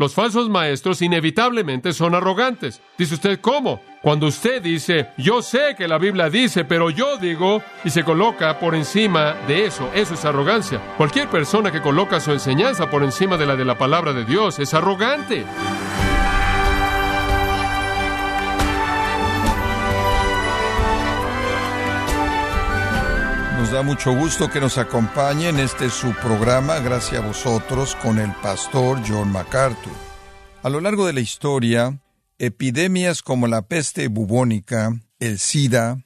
Los falsos maestros inevitablemente son arrogantes. Dice usted, ¿cómo? Cuando usted dice, yo sé que la Biblia dice, pero yo digo, y se coloca por encima de eso, eso es arrogancia. Cualquier persona que coloca su enseñanza por encima de la de la palabra de Dios es arrogante. Nos da mucho gusto que nos acompañe en este su programa, gracias a vosotros, con el pastor John MacArthur. A lo largo de la historia, epidemias como la peste bubónica, el SIDA,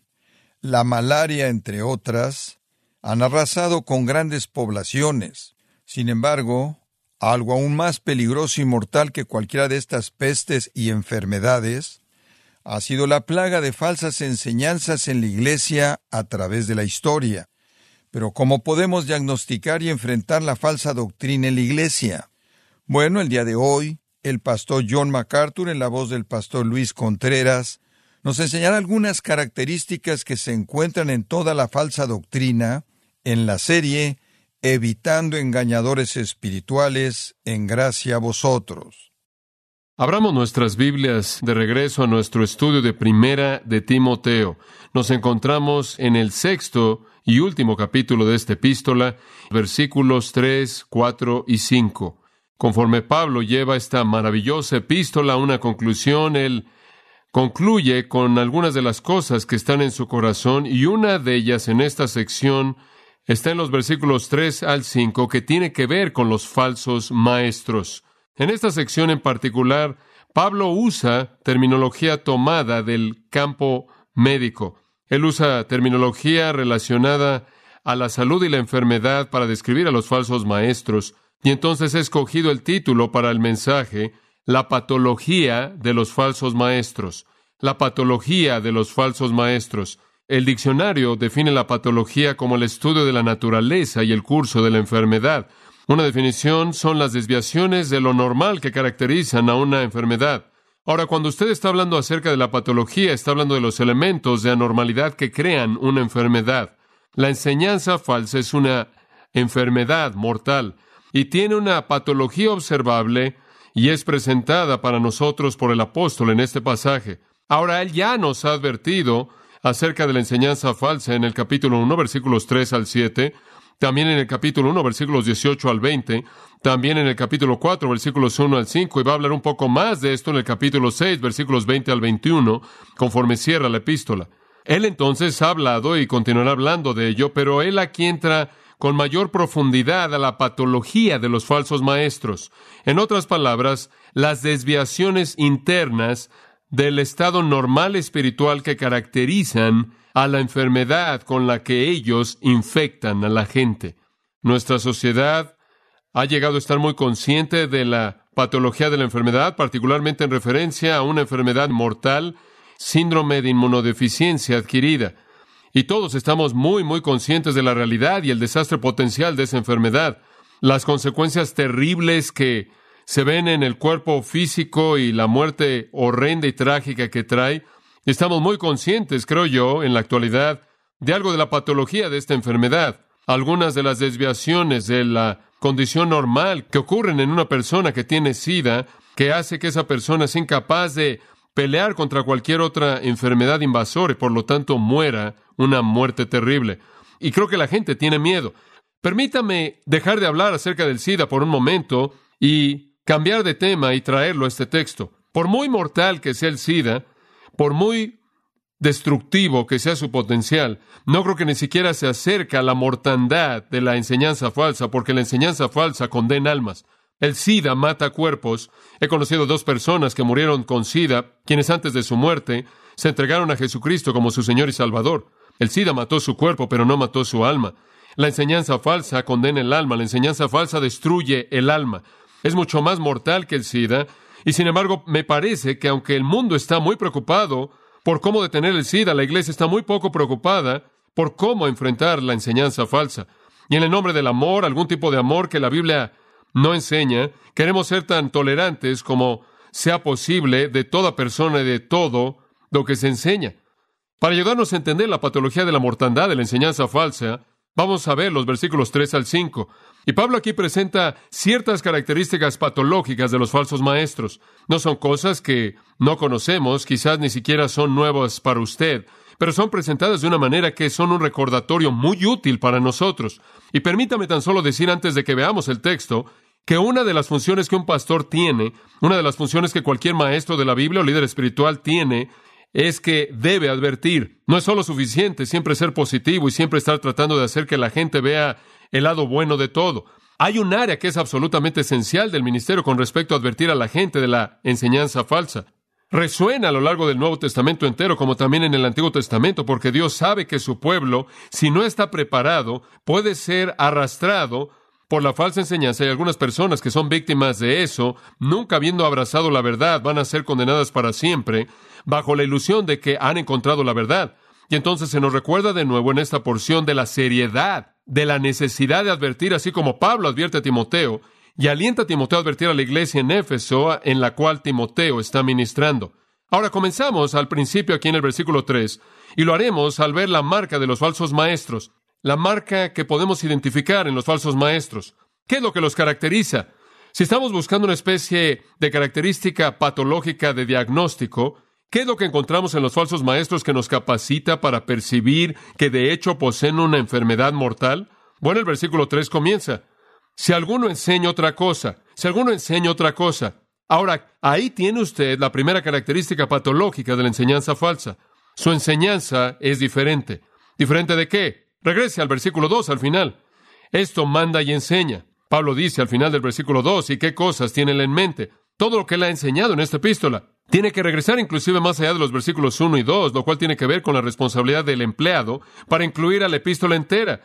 la malaria, entre otras, han arrasado con grandes poblaciones. Sin embargo, algo aún más peligroso y mortal que cualquiera de estas pestes y enfermedades ha sido la plaga de falsas enseñanzas en la Iglesia a través de la historia. Pero ¿cómo podemos diagnosticar y enfrentar la falsa doctrina en la Iglesia? Bueno, el día de hoy, el pastor John MacArthur, en la voz del pastor Luis Contreras, nos enseñará algunas características que se encuentran en toda la falsa doctrina en la serie Evitando engañadores espirituales en gracia a vosotros. Abramos nuestras Biblias de regreso a nuestro estudio de Primera de Timoteo. Nos encontramos en el sexto y último capítulo de esta epístola, versículos 3, 4 y 5. Conforme Pablo lleva esta maravillosa epístola a una conclusión, él concluye con algunas de las cosas que están en su corazón y una de ellas en esta sección está en los versículos 3 al 5 que tiene que ver con los falsos maestros. En esta sección en particular, Pablo usa terminología tomada del campo médico. Él usa terminología relacionada a la salud y la enfermedad para describir a los falsos maestros, y entonces he escogido el título para el mensaje, La patología de los falsos maestros. La patología de los falsos maestros. El diccionario define la patología como el estudio de la naturaleza y el curso de la enfermedad. Una definición son las desviaciones de lo normal que caracterizan a una enfermedad. Ahora, cuando usted está hablando acerca de la patología, está hablando de los elementos de anormalidad que crean una enfermedad. La enseñanza falsa es una enfermedad mortal y tiene una patología observable y es presentada para nosotros por el apóstol en este pasaje. Ahora, él ya nos ha advertido acerca de la enseñanza falsa en el capítulo 1, versículos 3 al 7, también en el capítulo 1, versículos 18 al 20, también en el capítulo 4, versículos 1 al 5, y va a hablar un poco más de esto en el capítulo 6, versículos 20 al 21, conforme cierra la epístola. Él entonces ha hablado y continuará hablando de ello, pero él aquí entra con mayor profundidad a la patología de los falsos maestros. En otras palabras, las desviaciones internas del estado normal espiritual que caracterizan a la enfermedad con la que ellos infectan a la gente. Nuestra sociedad ha llegado a estar muy consciente de la patología de la enfermedad, particularmente en referencia a una enfermedad mortal, síndrome de inmunodeficiencia adquirida. Y todos estamos muy, muy conscientes de la realidad y el desastre potencial de esa enfermedad, las consecuencias terribles que se ven en el cuerpo físico y la muerte horrenda y trágica que trae, Estamos muy conscientes, creo yo, en la actualidad, de algo de la patología de esta enfermedad. Algunas de las desviaciones de la condición normal que ocurren en una persona que tiene SIDA, que hace que esa persona sea incapaz de pelear contra cualquier otra enfermedad invasora y por lo tanto muera una muerte terrible. Y creo que la gente tiene miedo. Permítame dejar de hablar acerca del SIDA por un momento y cambiar de tema y traerlo a este texto. Por muy mortal que sea el SIDA, por muy destructivo que sea su potencial, no creo que ni siquiera se acerque a la mortandad de la enseñanza falsa, porque la enseñanza falsa condena almas. El SIDA mata cuerpos. He conocido dos personas que murieron con SIDA, quienes antes de su muerte se entregaron a Jesucristo como su Señor y Salvador. El SIDA mató su cuerpo, pero no mató su alma. La enseñanza falsa condena el alma, la enseñanza falsa destruye el alma. Es mucho más mortal que el SIDA, y sin embargo, me parece que aunque el mundo está muy preocupado por cómo detener el SIDA, la iglesia está muy poco preocupada por cómo enfrentar la enseñanza falsa. Y en el nombre del amor, algún tipo de amor que la Biblia no enseña, queremos ser tan tolerantes como sea posible de toda persona y de todo lo que se enseña. Para ayudarnos a entender la patología de la mortandad de la enseñanza falsa, Vamos a ver los versículos 3 al 5. Y Pablo aquí presenta ciertas características patológicas de los falsos maestros. No son cosas que no conocemos, quizás ni siquiera son nuevas para usted, pero son presentadas de una manera que son un recordatorio muy útil para nosotros. Y permítame tan solo decir antes de que veamos el texto, que una de las funciones que un pastor tiene, una de las funciones que cualquier maestro de la Biblia o líder espiritual tiene, es que debe advertir. No es solo suficiente siempre ser positivo y siempre estar tratando de hacer que la gente vea el lado bueno de todo. Hay un área que es absolutamente esencial del ministerio con respecto a advertir a la gente de la enseñanza falsa. Resuena a lo largo del Nuevo Testamento entero como también en el Antiguo Testamento, porque Dios sabe que su pueblo, si no está preparado, puede ser arrastrado por la falsa enseñanza y algunas personas que son víctimas de eso, nunca habiendo abrazado la verdad, van a ser condenadas para siempre bajo la ilusión de que han encontrado la verdad. Y entonces se nos recuerda de nuevo en esta porción de la seriedad, de la necesidad de advertir, así como Pablo advierte a Timoteo, y alienta a Timoteo a advertir a la iglesia en Éfeso, en la cual Timoteo está ministrando. Ahora comenzamos al principio aquí en el versículo 3, y lo haremos al ver la marca de los falsos maestros la marca que podemos identificar en los falsos maestros. ¿Qué es lo que los caracteriza? Si estamos buscando una especie de característica patológica de diagnóstico, ¿qué es lo que encontramos en los falsos maestros que nos capacita para percibir que de hecho poseen una enfermedad mortal? Bueno, el versículo 3 comienza. Si alguno enseña otra cosa, si alguno enseña otra cosa. Ahora, ahí tiene usted la primera característica patológica de la enseñanza falsa. Su enseñanza es diferente. ¿Diferente de qué? Regrese al versículo 2 al final. Esto manda y enseña. Pablo dice al final del versículo 2 y qué cosas tiene él en mente. Todo lo que él ha enseñado en esta epístola. Tiene que regresar inclusive más allá de los versículos 1 y 2, lo cual tiene que ver con la responsabilidad del empleado para incluir a la epístola entera.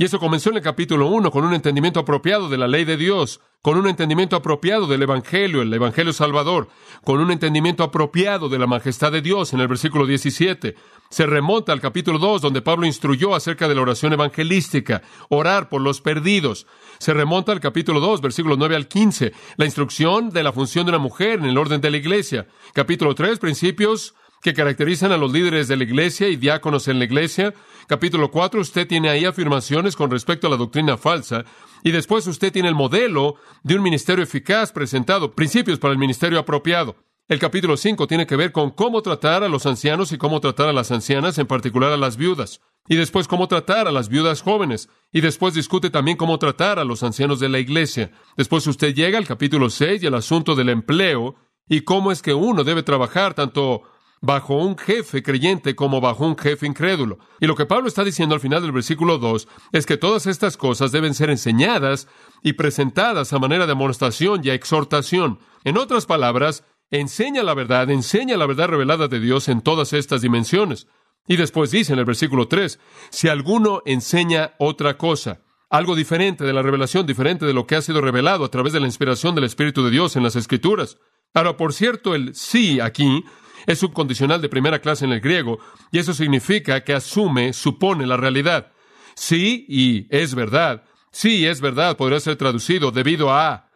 Y eso comenzó en el capítulo 1 con un entendimiento apropiado de la ley de Dios, con un entendimiento apropiado del Evangelio, el Evangelio Salvador, con un entendimiento apropiado de la majestad de Dios en el versículo 17. Se remonta al capítulo 2 donde Pablo instruyó acerca de la oración evangelística, orar por los perdidos. Se remonta al capítulo 2, versículo 9 al 15, la instrucción de la función de una mujer en el orden de la iglesia. Capítulo 3, principios que caracterizan a los líderes de la iglesia y diáconos en la iglesia. Capítulo 4, usted tiene ahí afirmaciones con respecto a la doctrina falsa. Y después usted tiene el modelo de un ministerio eficaz presentado, principios para el ministerio apropiado. El capítulo 5 tiene que ver con cómo tratar a los ancianos y cómo tratar a las ancianas, en particular a las viudas. Y después cómo tratar a las viudas jóvenes. Y después discute también cómo tratar a los ancianos de la iglesia. Después usted llega al capítulo 6 y al asunto del empleo y cómo es que uno debe trabajar tanto bajo un jefe creyente como bajo un jefe incrédulo. Y lo que Pablo está diciendo al final del versículo 2 es que todas estas cosas deben ser enseñadas y presentadas a manera de amonestación y exhortación. En otras palabras, enseña la verdad, enseña la verdad revelada de Dios en todas estas dimensiones. Y después dice en el versículo 3, si alguno enseña otra cosa, algo diferente de la revelación, diferente de lo que ha sido revelado a través de la inspiración del Espíritu de Dios en las Escrituras. Ahora, por cierto, el sí aquí es un condicional de primera clase en el griego, y eso significa que asume, supone la realidad. Sí, y es verdad. Sí, es verdad, podría ser traducido debido a.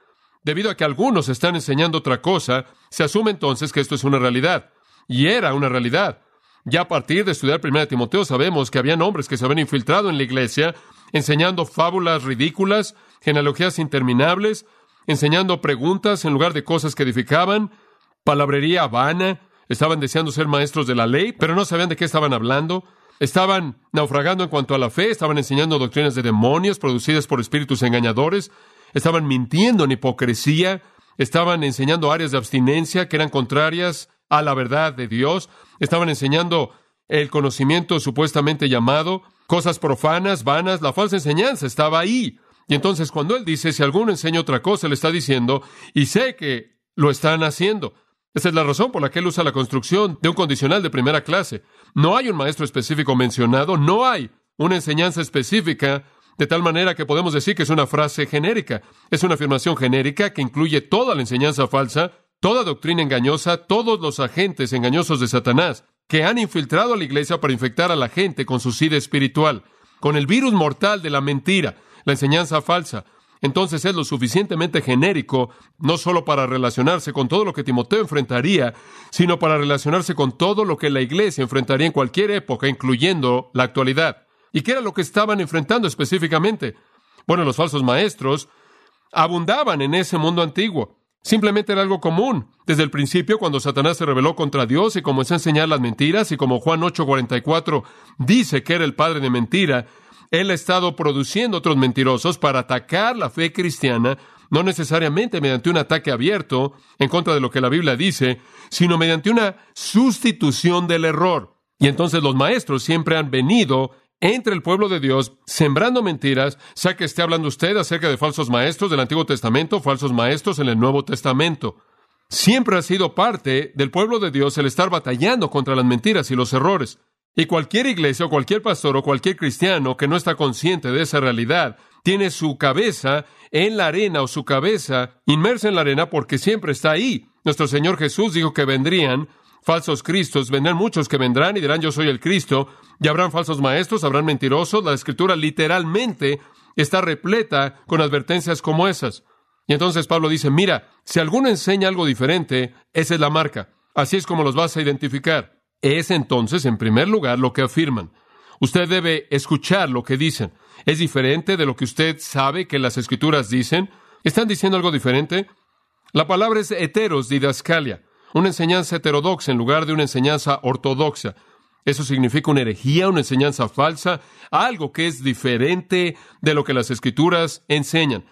Debido a que algunos están enseñando otra cosa, se asume entonces que esto es una realidad. Y era una realidad. Ya a partir de estudiar 1 Timoteo sabemos que habían hombres que se habían infiltrado en la iglesia, enseñando fábulas ridículas, genealogías interminables, enseñando preguntas en lugar de cosas que edificaban, palabrería vana, estaban deseando ser maestros de la ley, pero no sabían de qué estaban hablando. Estaban naufragando en cuanto a la fe, estaban enseñando doctrinas de demonios producidas por espíritus engañadores, estaban mintiendo en hipocresía, estaban enseñando áreas de abstinencia que eran contrarias a la verdad de Dios, estaban enseñando el conocimiento supuestamente llamado, cosas profanas, vanas, la falsa enseñanza estaba ahí. Y entonces cuando él dice, si alguno enseña otra cosa, le está diciendo, y sé que lo están haciendo. Esa es la razón por la que él usa la construcción de un condicional de primera clase. No hay un maestro específico mencionado, no hay una enseñanza específica, de tal manera que podemos decir que es una frase genérica. Es una afirmación genérica que incluye toda la enseñanza falsa, toda doctrina engañosa, todos los agentes engañosos de Satanás, que han infiltrado a la iglesia para infectar a la gente con su sida espiritual, con el virus mortal de la mentira, la enseñanza falsa, entonces es lo suficientemente genérico, no solo para relacionarse con todo lo que Timoteo enfrentaría, sino para relacionarse con todo lo que la iglesia enfrentaría en cualquier época, incluyendo la actualidad. ¿Y qué era lo que estaban enfrentando específicamente? Bueno, los falsos maestros abundaban en ese mundo antiguo. Simplemente era algo común. Desde el principio, cuando Satanás se rebeló contra Dios y comenzó a enseñar las mentiras, y como Juan 8:44 dice que era el padre de mentira, él ha estado produciendo otros mentirosos para atacar la fe cristiana, no necesariamente mediante un ataque abierto en contra de lo que la Biblia dice, sino mediante una sustitución del error. Y entonces los maestros siempre han venido entre el pueblo de Dios, sembrando mentiras, sea que esté hablando usted acerca de falsos maestros del Antiguo Testamento, falsos maestros en el Nuevo Testamento. Siempre ha sido parte del pueblo de Dios el estar batallando contra las mentiras y los errores. Y cualquier iglesia o cualquier pastor o cualquier cristiano que no está consciente de esa realidad tiene su cabeza en la arena o su cabeza inmersa en la arena porque siempre está ahí. Nuestro Señor Jesús dijo que vendrían falsos cristos, vendrán muchos que vendrán y dirán yo soy el Cristo, y habrán falsos maestros, habrán mentirosos. La escritura literalmente está repleta con advertencias como esas. Y entonces Pablo dice, mira, si alguno enseña algo diferente, esa es la marca. Así es como los vas a identificar. Es entonces, en primer lugar, lo que afirman. Usted debe escuchar lo que dicen. ¿Es diferente de lo que usted sabe que las escrituras dicen? ¿Están diciendo algo diferente? La palabra es heteros, didascalia una enseñanza heterodoxa en lugar de una enseñanza ortodoxa. Eso significa una herejía, una enseñanza falsa, algo que es diferente de lo que las escrituras enseñan.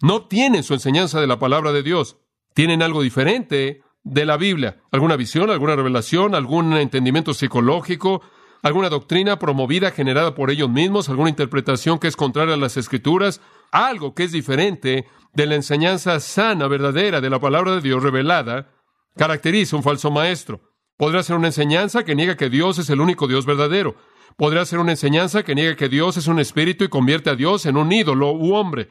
No obtienen su enseñanza de la palabra de Dios, tienen algo diferente de la Biblia, alguna visión, alguna revelación, algún entendimiento psicológico, alguna doctrina promovida, generada por ellos mismos, alguna interpretación que es contraria a las escrituras, algo que es diferente de la enseñanza sana, verdadera de la palabra de Dios revelada, caracteriza un falso maestro. Podría ser una enseñanza que niega que Dios es el único Dios verdadero. Podría ser una enseñanza que niega que Dios es un espíritu y convierte a Dios en un ídolo u hombre.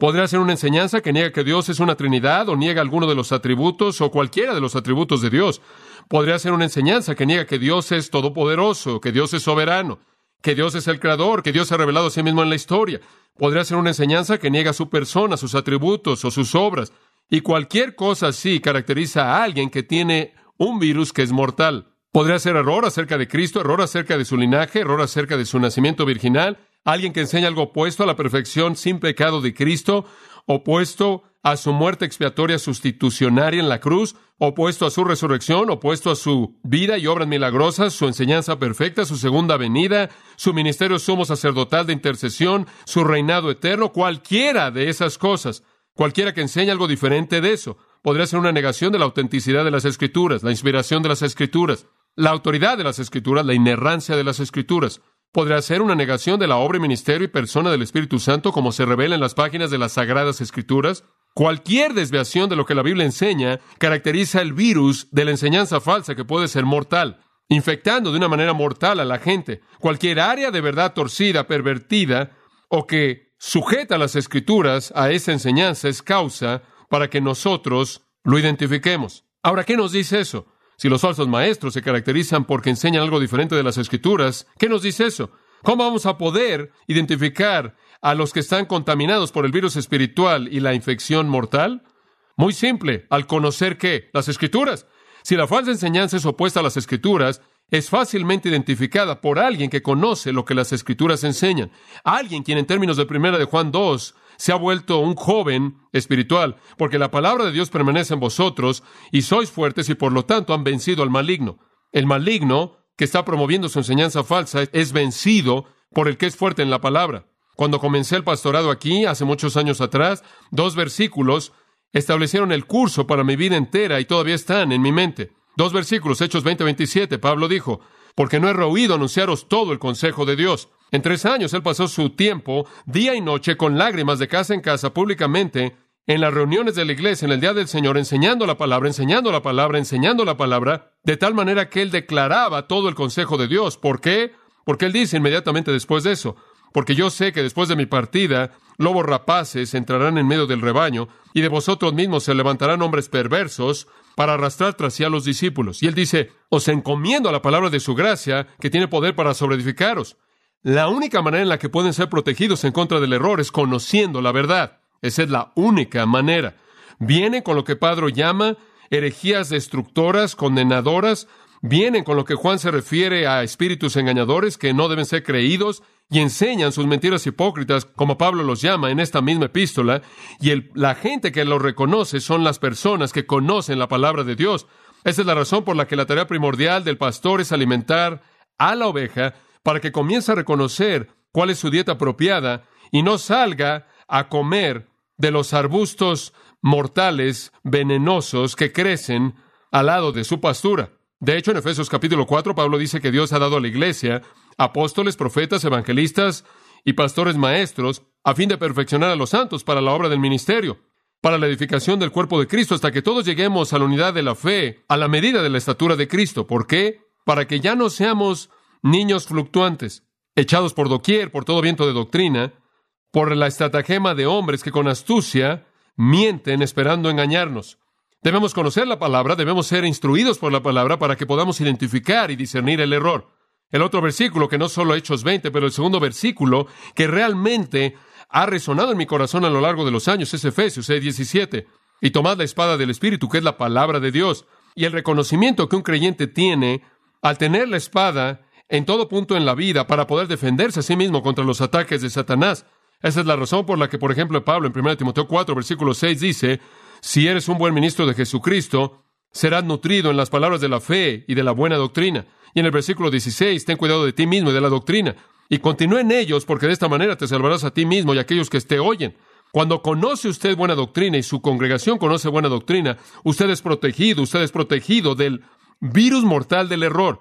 Podría ser una enseñanza que niega que Dios es una Trinidad o niega alguno de los atributos o cualquiera de los atributos de Dios. Podría ser una enseñanza que niega que Dios es todopoderoso, que Dios es soberano, que Dios es el creador, que Dios se ha revelado a sí mismo en la historia. Podría ser una enseñanza que niega su persona, sus atributos o sus obras. Y cualquier cosa así caracteriza a alguien que tiene un virus que es mortal. Podría ser error acerca de Cristo, error acerca de su linaje, error acerca de su nacimiento virginal, alguien que enseña algo opuesto a la perfección sin pecado de Cristo, opuesto a su muerte expiatoria sustitucionaria en la cruz, opuesto a su resurrección, opuesto a su vida y obras milagrosas, su enseñanza perfecta, su segunda venida, su ministerio sumo sacerdotal de intercesión, su reinado eterno, cualquiera de esas cosas. Cualquiera que enseñe algo diferente de eso podría ser una negación de la autenticidad de las escrituras, la inspiración de las escrituras, la autoridad de las escrituras, la inerrancia de las escrituras. Podría ser una negación de la obra y ministerio y persona del Espíritu Santo como se revela en las páginas de las sagradas escrituras. Cualquier desviación de lo que la Biblia enseña caracteriza el virus de la enseñanza falsa que puede ser mortal, infectando de una manera mortal a la gente. Cualquier área de verdad torcida, pervertida o que sujeta las escrituras a esa enseñanza es causa para que nosotros lo identifiquemos. Ahora, ¿qué nos dice eso? Si los falsos maestros se caracterizan porque enseñan algo diferente de las escrituras, ¿qué nos dice eso? ¿Cómo vamos a poder identificar a los que están contaminados por el virus espiritual y la infección mortal? Muy simple, al conocer qué? Las escrituras. Si la falsa enseñanza es opuesta a las escrituras, es fácilmente identificada por alguien que conoce lo que las escrituras enseñan. Alguien quien en términos de primera de Juan 2 se ha vuelto un joven espiritual, porque la palabra de Dios permanece en vosotros y sois fuertes y por lo tanto han vencido al maligno. El maligno que está promoviendo su enseñanza falsa es vencido por el que es fuerte en la palabra. Cuando comencé el pastorado aquí, hace muchos años atrás, dos versículos establecieron el curso para mi vida entera y todavía están en mi mente. Dos versículos, Hechos 20-27, Pablo dijo, porque no he rehuido anunciaros todo el consejo de Dios. En tres años él pasó su tiempo, día y noche, con lágrimas de casa en casa, públicamente, en las reuniones de la iglesia, en el día del Señor, enseñando la palabra, enseñando la palabra, enseñando la palabra, de tal manera que él declaraba todo el consejo de Dios. ¿Por qué? Porque él dice inmediatamente después de eso, porque yo sé que después de mi partida, lobos rapaces entrarán en medio del rebaño, y de vosotros mismos se levantarán hombres perversos para arrastrar tras sí a los discípulos. Y él dice, os encomiendo a la palabra de su gracia, que tiene poder para sobreedificaros. La única manera en la que pueden ser protegidos en contra del error es conociendo la verdad. Esa es la única manera. Viene con lo que Padre llama herejías destructoras, condenadoras, vienen con lo que Juan se refiere a espíritus engañadores que no deben ser creídos, y enseñan sus mentiras hipócritas, como Pablo los llama en esta misma epístola, y el, la gente que los reconoce son las personas que conocen la palabra de Dios. Esa es la razón por la que la tarea primordial del pastor es alimentar a la oveja para que comience a reconocer cuál es su dieta apropiada y no salga a comer de los arbustos mortales venenosos que crecen al lado de su pastura. De hecho, en Efesios capítulo 4, Pablo dice que Dios ha dado a la iglesia apóstoles, profetas, evangelistas y pastores maestros a fin de perfeccionar a los santos para la obra del ministerio, para la edificación del cuerpo de Cristo, hasta que todos lleguemos a la unidad de la fe, a la medida de la estatura de Cristo. ¿Por qué? Para que ya no seamos niños fluctuantes, echados por doquier, por todo viento de doctrina, por la estratagema de hombres que con astucia mienten esperando engañarnos. Debemos conocer la palabra, debemos ser instruidos por la palabra para que podamos identificar y discernir el error. El otro versículo, que no solo Hechos 20, pero el segundo versículo, que realmente ha resonado en mi corazón a lo largo de los años, es Efesios 17. Y tomad la espada del Espíritu, que es la palabra de Dios. Y el reconocimiento que un creyente tiene al tener la espada en todo punto en la vida para poder defenderse a sí mismo contra los ataques de Satanás. Esa es la razón por la que, por ejemplo, Pablo en 1 Timoteo 4, versículo 6 dice, si eres un buen ministro de Jesucristo, serás nutrido en las palabras de la fe y de la buena doctrina. Y en el versículo 16, ten cuidado de ti mismo y de la doctrina. Y continúe en ellos, porque de esta manera te salvarás a ti mismo y a aquellos que te oyen. Cuando conoce usted buena doctrina y su congregación conoce buena doctrina, usted es protegido, usted es protegido del virus mortal del error.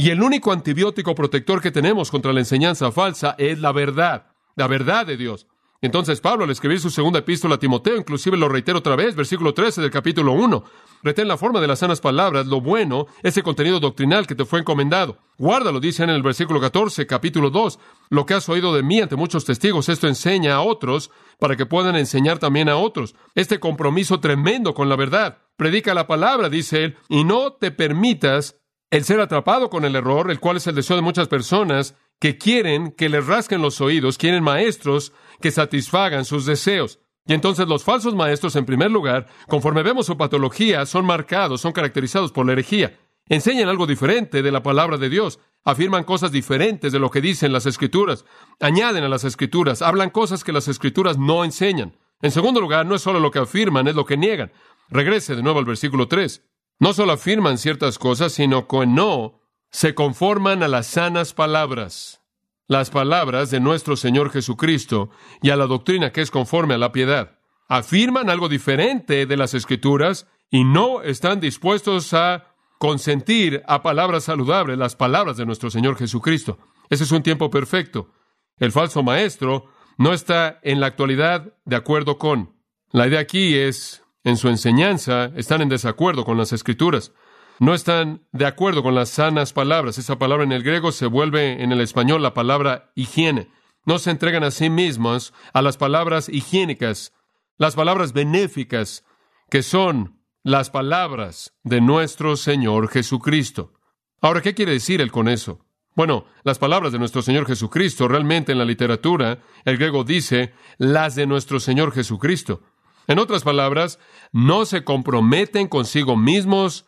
Y el único antibiótico protector que tenemos contra la enseñanza falsa es la verdad, la verdad de Dios. Entonces Pablo al escribir su segunda epístola a Timoteo, inclusive lo reitero otra vez, versículo 13 del capítulo 1, retén la forma de las sanas palabras, lo bueno, ese contenido doctrinal que te fue encomendado. Guárdalo, dice en el versículo 14, capítulo 2, lo que has oído de mí ante muchos testigos, esto enseña a otros para que puedan enseñar también a otros. Este compromiso tremendo con la verdad. Predica la palabra, dice él, y no te permitas el ser atrapado con el error, el cual es el deseo de muchas personas que quieren que les rasquen los oídos, quieren maestros que satisfagan sus deseos. Y entonces los falsos maestros, en primer lugar, conforme vemos su patología, son marcados, son caracterizados por la herejía. Enseñan algo diferente de la palabra de Dios, afirman cosas diferentes de lo que dicen las escrituras, añaden a las escrituras, hablan cosas que las escrituras no enseñan. En segundo lugar, no es solo lo que afirman, es lo que niegan. Regrese de nuevo al versículo 3. No solo afirman ciertas cosas, sino que no se conforman a las sanas palabras, las palabras de nuestro Señor Jesucristo y a la doctrina que es conforme a la piedad. Afirman algo diferente de las Escrituras y no están dispuestos a consentir a palabras saludables, las palabras de nuestro Señor Jesucristo. Ese es un tiempo perfecto. El falso maestro no está en la actualidad de acuerdo con. La idea aquí es en su enseñanza están en desacuerdo con las escrituras. No están de acuerdo con las sanas palabras. Esa palabra en el griego se vuelve en el español la palabra higiene. No se entregan a sí mismos a las palabras higiénicas, las palabras benéficas, que son las palabras de nuestro Señor Jesucristo. Ahora, ¿qué quiere decir él con eso? Bueno, las palabras de nuestro Señor Jesucristo, realmente en la literatura, el griego dice las de nuestro Señor Jesucristo. En otras palabras, no se comprometen consigo mismos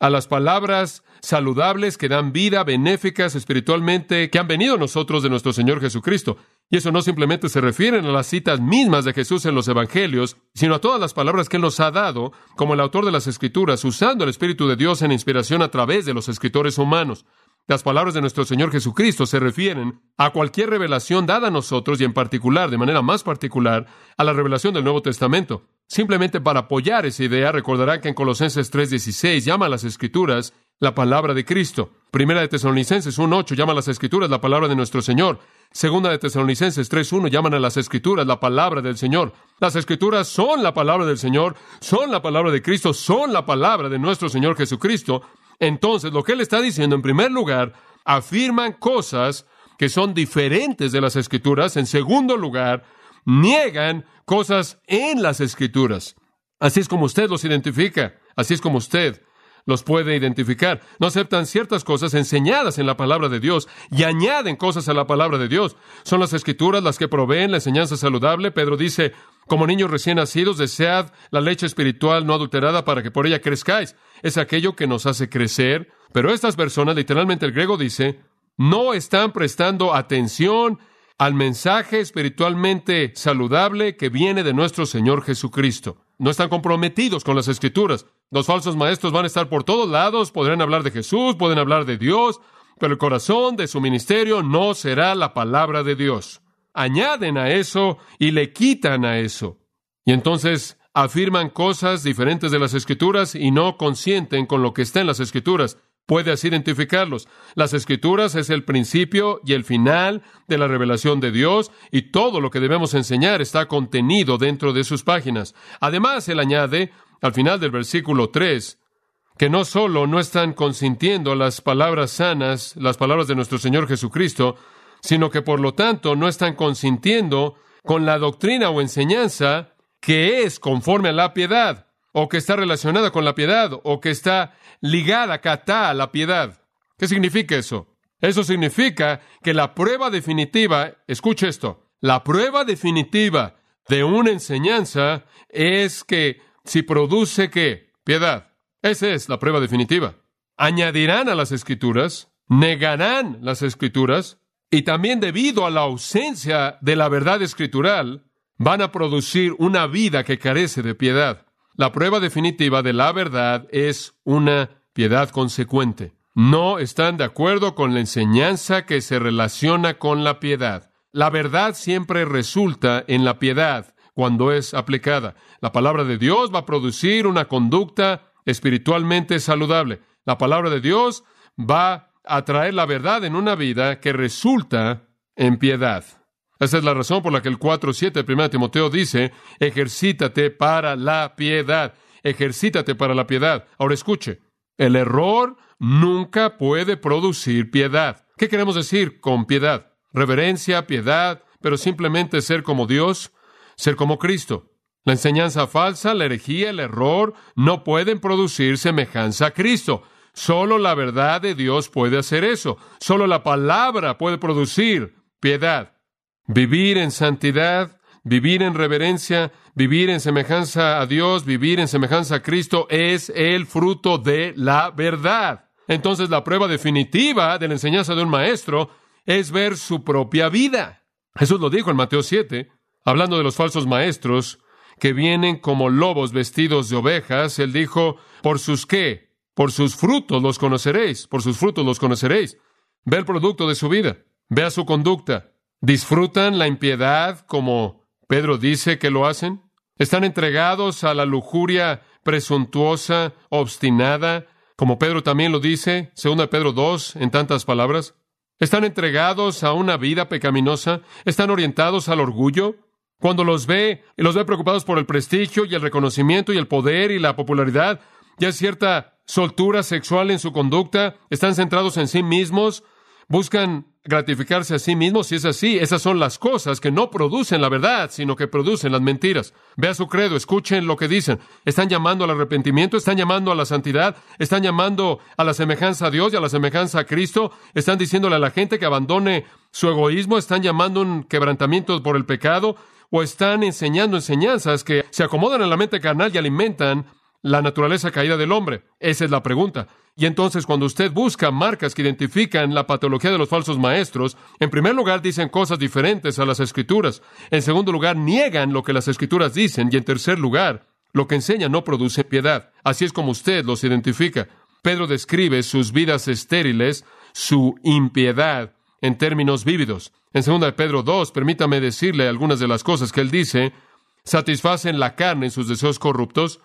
a las palabras saludables que dan vida, benéficas espiritualmente, que han venido a nosotros de nuestro Señor Jesucristo. Y eso no simplemente se refieren a las citas mismas de Jesús en los Evangelios, sino a todas las palabras que Él nos ha dado, como el autor de las Escrituras, usando el Espíritu de Dios en inspiración a través de los escritores humanos. Las palabras de nuestro Señor Jesucristo se refieren a cualquier revelación dada a nosotros y en particular, de manera más particular, a la revelación del Nuevo Testamento. Simplemente para apoyar esa idea, recordarán que en Colosenses 3:16 llama a las Escrituras la palabra de Cristo. Primera de Tesalonicenses 1:8 llama a las Escrituras la palabra de nuestro Señor. Segunda de Tesalonicenses 3:1 llaman a las Escrituras la palabra del Señor. Las Escrituras son la palabra del Señor, son la palabra de Cristo, son la palabra de nuestro Señor Jesucristo. Entonces, lo que él está diciendo, en primer lugar, afirman cosas que son diferentes de las escrituras. En segundo lugar, niegan cosas en las escrituras. Así es como usted los identifica. Así es como usted los puede identificar. No aceptan ciertas cosas enseñadas en la palabra de Dios y añaden cosas a la palabra de Dios. Son las escrituras las que proveen la enseñanza saludable. Pedro dice, como niños recién nacidos, desead la leche espiritual no adulterada para que por ella crezcáis. Es aquello que nos hace crecer. Pero estas personas, literalmente el griego dice, No están prestando atención al mensaje espiritualmente saludable que viene de nuestro Señor Jesucristo. No están comprometidos con las escrituras. Los falsos maestros van a estar por todos lados, podrán hablar de Jesús, pueden hablar de Dios, pero el corazón de su ministerio no será la palabra de Dios. Añaden a eso y le quitan a eso. Y entonces afirman cosas diferentes de las escrituras y no consienten con lo que está en las escrituras puedes identificarlos. Las escrituras es el principio y el final de la revelación de Dios y todo lo que debemos enseñar está contenido dentro de sus páginas. Además, él añade, al final del versículo 3, que no solo no están consintiendo las palabras sanas, las palabras de nuestro Señor Jesucristo, sino que por lo tanto no están consintiendo con la doctrina o enseñanza que es conforme a la piedad o que está relacionada con la piedad, o que está ligada, catá, a la piedad. ¿Qué significa eso? Eso significa que la prueba definitiva, escuche esto, la prueba definitiva de una enseñanza es que si produce qué? Piedad. Esa es la prueba definitiva. Añadirán a las escrituras, negarán las escrituras, y también debido a la ausencia de la verdad escritural, van a producir una vida que carece de piedad. La prueba definitiva de la verdad es una piedad consecuente. No están de acuerdo con la enseñanza que se relaciona con la piedad. La verdad siempre resulta en la piedad cuando es aplicada. La palabra de Dios va a producir una conducta espiritualmente saludable. La palabra de Dios va a traer la verdad en una vida que resulta en piedad. Esa es la razón por la que el 4.7 de 1 Timoteo dice, ejercítate para la piedad, ejercítate para la piedad. Ahora escuche, el error nunca puede producir piedad. ¿Qué queremos decir con piedad? Reverencia, piedad, pero simplemente ser como Dios, ser como Cristo. La enseñanza falsa, la herejía, el error no pueden producir semejanza a Cristo. Solo la verdad de Dios puede hacer eso. Solo la palabra puede producir piedad. Vivir en santidad, vivir en reverencia, vivir en semejanza a Dios, vivir en semejanza a Cristo es el fruto de la verdad. Entonces la prueba definitiva de la enseñanza de un maestro es ver su propia vida. Jesús lo dijo en Mateo 7, hablando de los falsos maestros que vienen como lobos vestidos de ovejas. Él dijo, ¿por sus qué? Por sus frutos los conoceréis, por sus frutos los conoceréis. Ve el producto de su vida, vea su conducta, ¿Disfrutan la impiedad como Pedro dice que lo hacen? ¿Están entregados a la lujuria presuntuosa, obstinada, como Pedro también lo dice, segunda Pedro 2, en tantas palabras? ¿Están entregados a una vida pecaminosa? ¿Están orientados al orgullo? Cuando los ve, y los ve preocupados por el prestigio y el reconocimiento y el poder y la popularidad, ya cierta soltura sexual en su conducta, están centrados en sí mismos, buscan gratificarse a sí mismos. Si es así, esas son las cosas que no producen la verdad, sino que producen las mentiras. Vea su credo, escuchen lo que dicen. Están llamando al arrepentimiento, están llamando a la santidad, están llamando a la semejanza a Dios y a la semejanza a Cristo, están diciéndole a la gente que abandone su egoísmo, están llamando un quebrantamiento por el pecado, o están enseñando enseñanzas que se acomodan a la mente carnal y alimentan la naturaleza caída del hombre. Esa es la pregunta. Y entonces cuando usted busca marcas que identifican la patología de los falsos maestros, en primer lugar dicen cosas diferentes a las escrituras, en segundo lugar niegan lo que las escrituras dicen y en tercer lugar, lo que enseñan no produce piedad. Así es como usted los identifica. Pedro describe sus vidas estériles, su impiedad, en términos vívidos. En 2 de Pedro 2, permítame decirle algunas de las cosas que él dice, satisfacen la carne en sus deseos corruptos,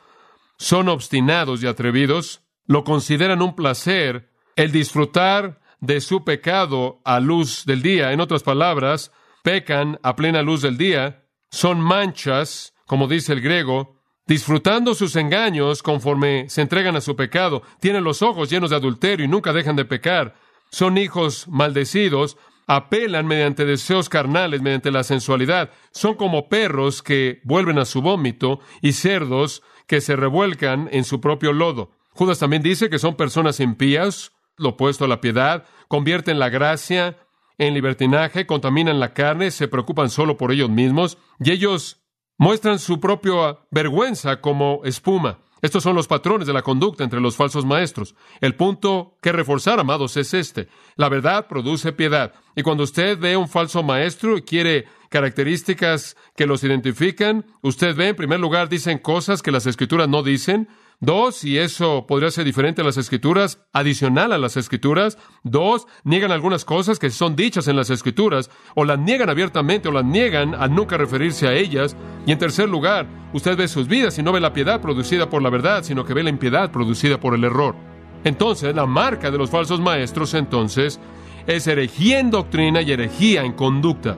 son obstinados y atrevidos, lo consideran un placer el disfrutar de su pecado a luz del día. En otras palabras, pecan a plena luz del día, son manchas, como dice el griego, disfrutando sus engaños conforme se entregan a su pecado, tienen los ojos llenos de adulterio y nunca dejan de pecar, son hijos maldecidos, apelan mediante deseos carnales, mediante la sensualidad, son como perros que vuelven a su vómito y cerdos que se revuelcan en su propio lodo. Judas también dice que son personas impías, lo opuesto a la piedad, convierten la gracia en libertinaje, contaminan la carne, se preocupan solo por ellos mismos, y ellos muestran su propia vergüenza como espuma. Estos son los patrones de la conducta entre los falsos maestros. El punto que reforzar, amados, es este. La verdad produce piedad. Y cuando usted ve un falso maestro y quiere características que los identifican, usted ve, en primer lugar, dicen cosas que las escrituras no dicen. Dos, y eso podría ser diferente a las escrituras, adicional a las escrituras. Dos, niegan algunas cosas que son dichas en las escrituras, o las niegan abiertamente, o las niegan a nunca referirse a ellas. Y en tercer lugar, usted ve sus vidas y no ve la piedad producida por la verdad, sino que ve la impiedad producida por el error. Entonces, la marca de los falsos maestros, entonces, es herejía en doctrina y herejía en conducta.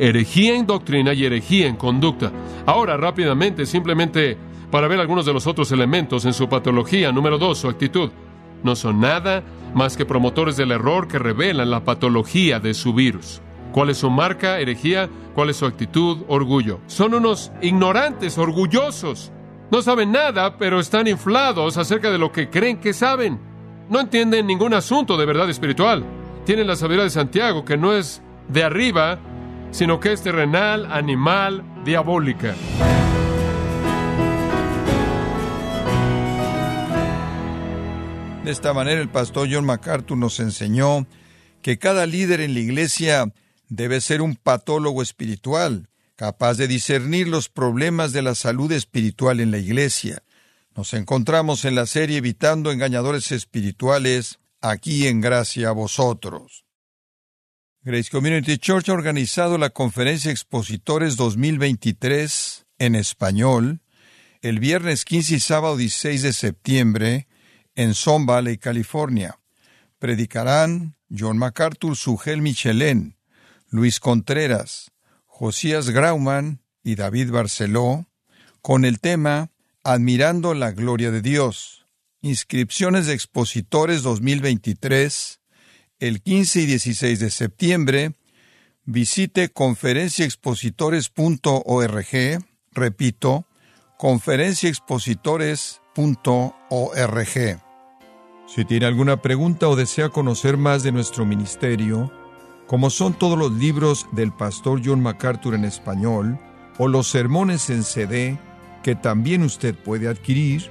Herejía en doctrina y herejía en conducta. Ahora, rápidamente, simplemente para ver algunos de los otros elementos en su patología. Número dos, su actitud. No son nada más que promotores del error que revelan la patología de su virus. ¿Cuál es su marca, herejía? ¿Cuál es su actitud, orgullo? Son unos ignorantes, orgullosos. No saben nada, pero están inflados acerca de lo que creen que saben. No entienden ningún asunto de verdad espiritual. Tienen la sabiduría de Santiago, que no es de arriba, sino que es terrenal, animal, diabólica. De esta manera el pastor John MacArthur nos enseñó que cada líder en la iglesia debe ser un patólogo espiritual, capaz de discernir los problemas de la salud espiritual en la iglesia. Nos encontramos en la serie Evitando Engañadores Espirituales, aquí en Gracia a Vosotros. Grace Community Church ha organizado la Conferencia Expositores 2023 en español el viernes 15 y sábado 16 de septiembre en Son Valley, California. Predicarán John MacArthur, Sugel Michelén, Luis Contreras, Josías Grauman y David Barceló, con el tema Admirando la Gloria de Dios. Inscripciones de expositores 2023, el 15 y 16 de septiembre. Visite conferenciaexpositores.org, repito, conferenciaexpositores.org. Si tiene alguna pregunta o desea conocer más de nuestro ministerio, como son todos los libros del pastor John MacArthur en español, o los sermones en CD, que también usted puede adquirir,